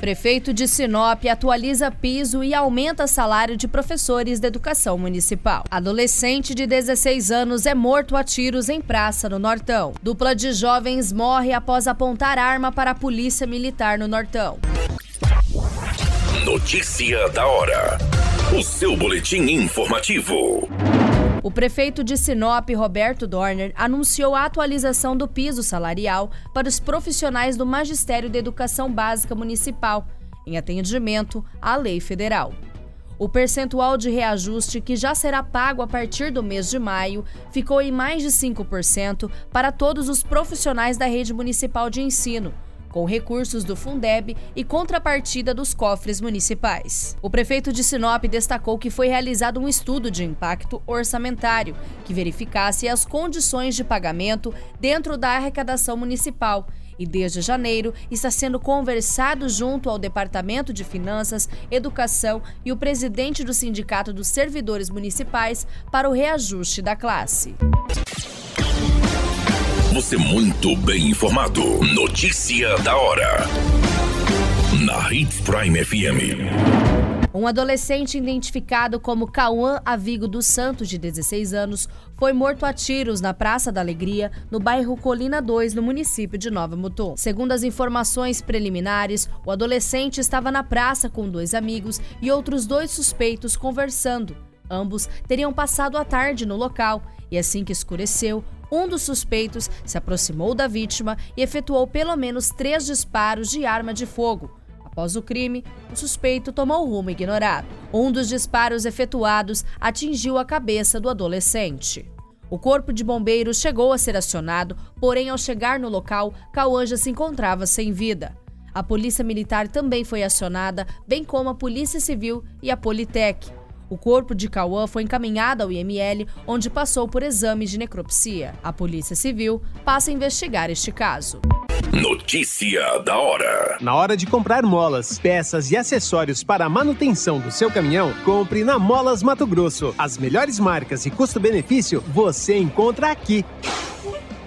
Prefeito de Sinop atualiza piso e aumenta salário de professores da educação municipal. Adolescente de 16 anos é morto a tiros em praça no Nortão. Dupla de jovens morre após apontar arma para a polícia militar no Nortão. Notícia da hora. O seu boletim informativo. O prefeito de Sinop, Roberto Dorner, anunciou a atualização do piso salarial para os profissionais do Magistério da Educação Básica Municipal, em atendimento à lei federal. O percentual de reajuste que já será pago a partir do mês de maio ficou em mais de 5% para todos os profissionais da rede municipal de ensino com recursos do Fundeb e contrapartida dos cofres municipais. O prefeito de Sinop destacou que foi realizado um estudo de impacto orçamentário que verificasse as condições de pagamento dentro da arrecadação municipal e desde janeiro está sendo conversado junto ao Departamento de Finanças, Educação e o presidente do Sindicato dos Servidores Municipais para o reajuste da classe. Você muito bem informado. Notícia da hora. Na Hits Prime FM. Um adolescente identificado como Cauã Avigo dos Santos, de 16 anos, foi morto a tiros na Praça da Alegria, no bairro Colina 2, no município de Nova Mutum. Segundo as informações preliminares, o adolescente estava na praça com dois amigos e outros dois suspeitos conversando. Ambos teriam passado a tarde no local e, assim que escureceu, um dos suspeitos se aproximou da vítima e efetuou pelo menos três disparos de arma de fogo. Após o crime, o suspeito tomou rumo ignorado. Um dos disparos efetuados atingiu a cabeça do adolescente. O corpo de bombeiros chegou a ser acionado, porém, ao chegar no local, Cauã se encontrava sem vida. A polícia militar também foi acionada, bem como a polícia civil e a Politec. O corpo de Cauã foi encaminhado ao IML, onde passou por exames de necropsia. A Polícia Civil passa a investigar este caso. Notícia da hora. Na hora de comprar molas, peças e acessórios para a manutenção do seu caminhão, compre na Molas Mato Grosso. As melhores marcas e custo-benefício você encontra aqui.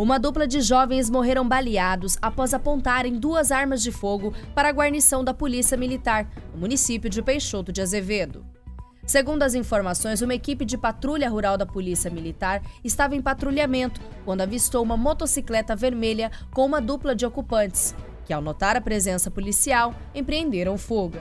Uma dupla de jovens morreram baleados após apontarem duas armas de fogo para a guarnição da Polícia Militar, no município de Peixoto de Azevedo. Segundo as informações, uma equipe de patrulha rural da Polícia Militar estava em patrulhamento quando avistou uma motocicleta vermelha com uma dupla de ocupantes, que, ao notar a presença policial, empreenderam fuga.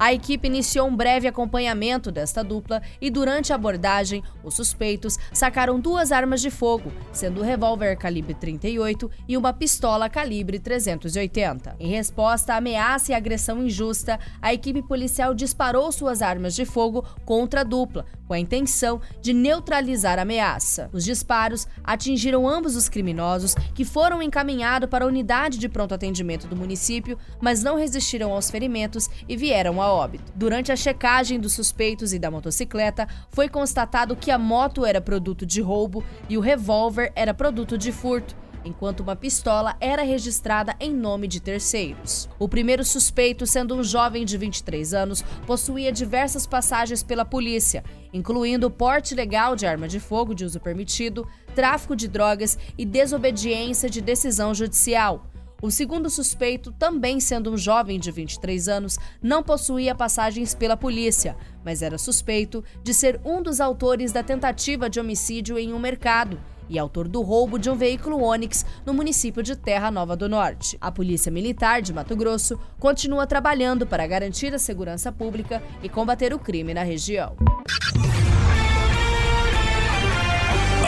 A equipe iniciou um breve acompanhamento desta dupla e, durante a abordagem, os suspeitos sacaram duas armas de fogo, sendo um revólver calibre 38 e uma pistola calibre 380. Em resposta à ameaça e agressão injusta, a equipe policial disparou suas armas de fogo contra a dupla, com a intenção de neutralizar a ameaça. Os disparos atingiram ambos os criminosos, que foram encaminhados para a unidade de pronto atendimento do município, mas não resistiram aos ferimentos e vieram óbito. Durante a checagem dos suspeitos e da motocicleta, foi constatado que a moto era produto de roubo e o revólver era produto de furto enquanto uma pistola era registrada em nome de terceiros. O primeiro suspeito, sendo um jovem de 23 anos, possuía diversas passagens pela polícia, incluindo porte legal de arma de fogo de uso permitido, tráfico de drogas e desobediência de decisão judicial. O segundo suspeito, também sendo um jovem de 23 anos, não possuía passagens pela polícia, mas era suspeito de ser um dos autores da tentativa de homicídio em um mercado e autor do roubo de um veículo Onix no município de Terra Nova do Norte. A Polícia Militar de Mato Grosso continua trabalhando para garantir a segurança pública e combater o crime na região.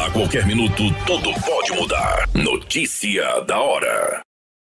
A qualquer minuto, tudo pode mudar. Notícia da hora.